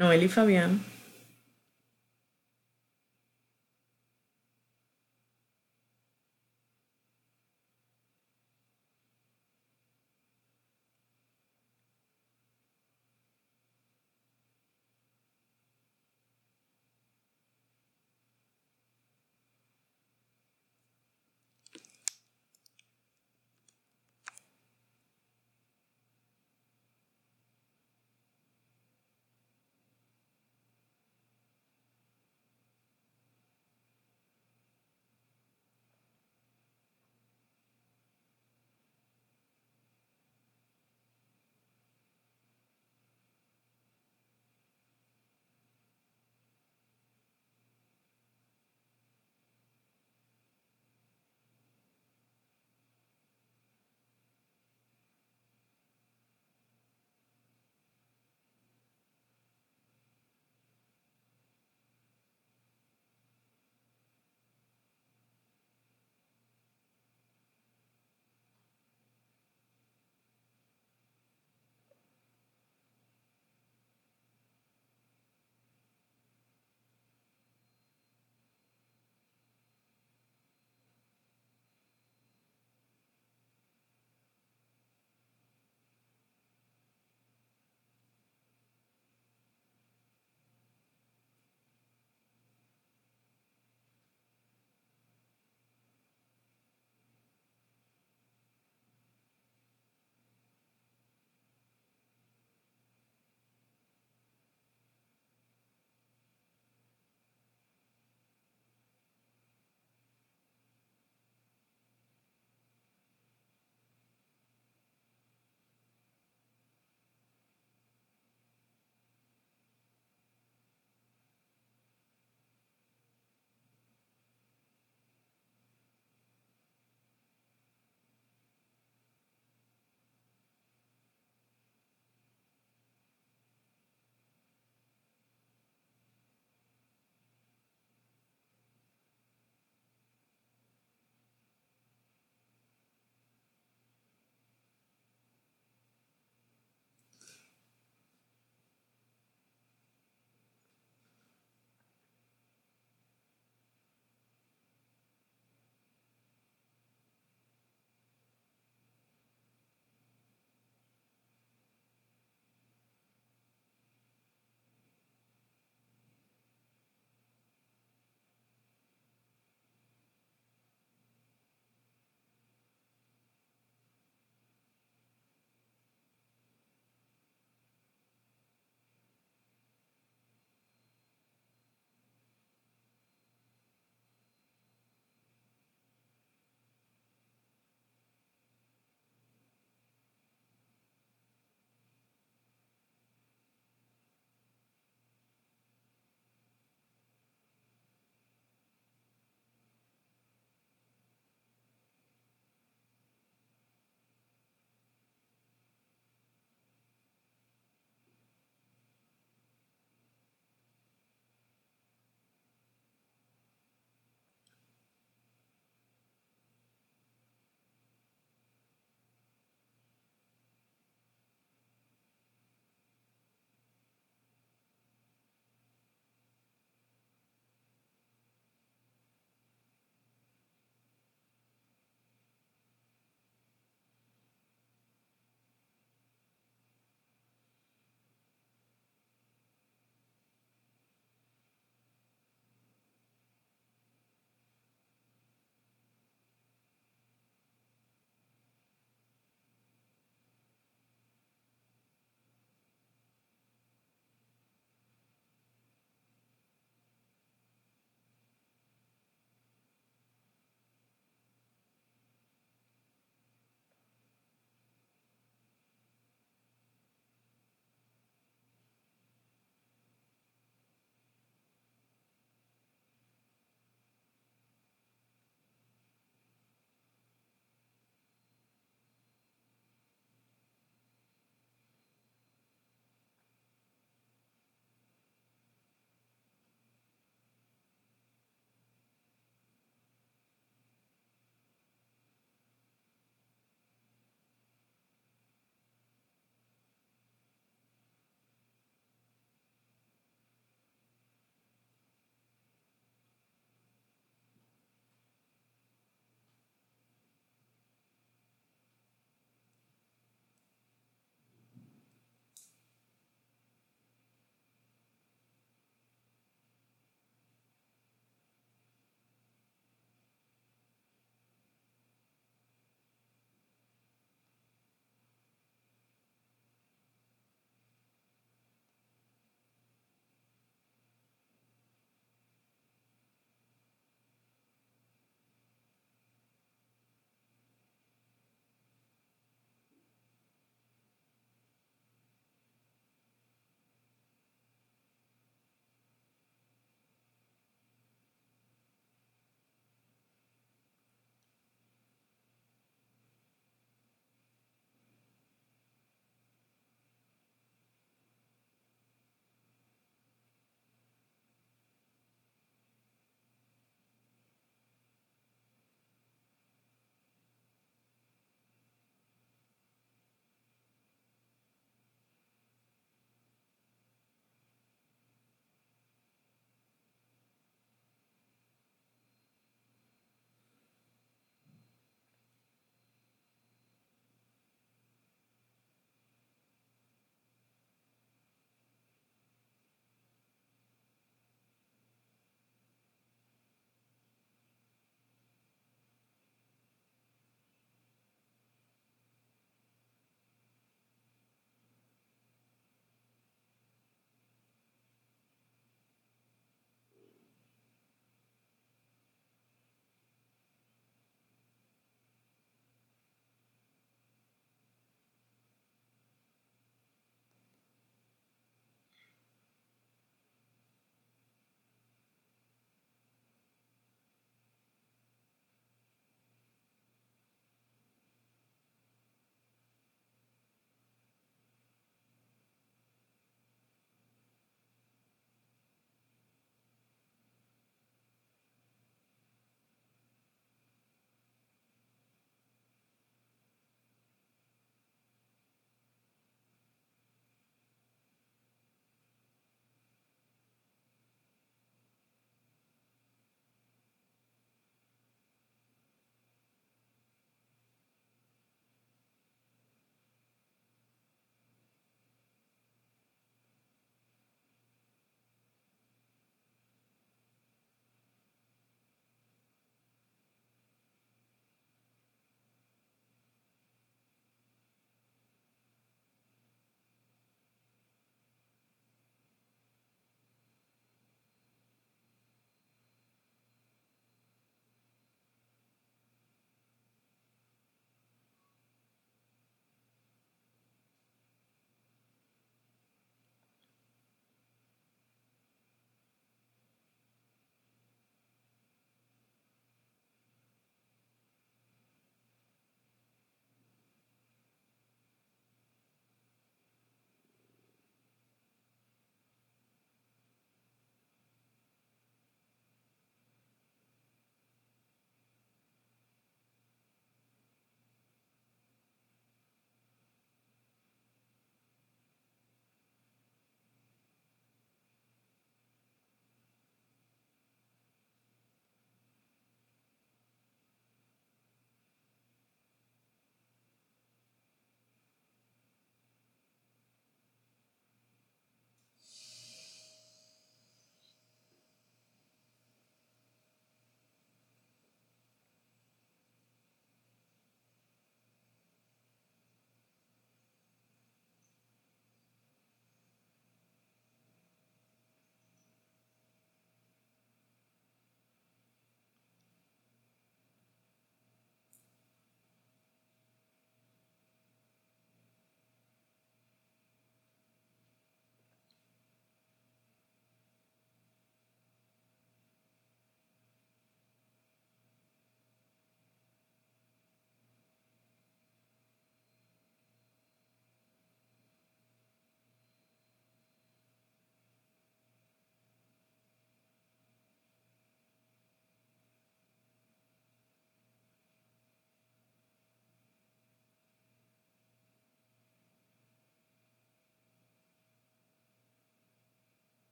Noel y Fabián.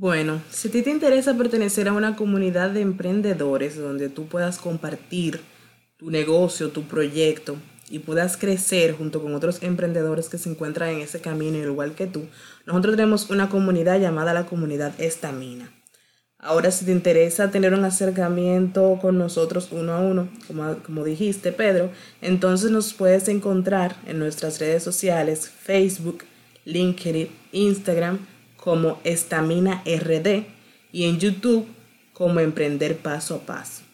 Bueno, si a ti te interesa pertenecer a una comunidad de emprendedores donde tú puedas compartir tu negocio, tu proyecto y puedas crecer junto con otros emprendedores que se encuentran en ese camino igual que tú, nosotros tenemos una comunidad llamada la comunidad Estamina. Ahora, si te interesa tener un acercamiento con nosotros uno a uno, como, como dijiste, Pedro, entonces nos puedes encontrar en nuestras redes sociales, Facebook, LinkedIn, Instagram, como Estamina RD y en YouTube como Emprender Paso a Paso.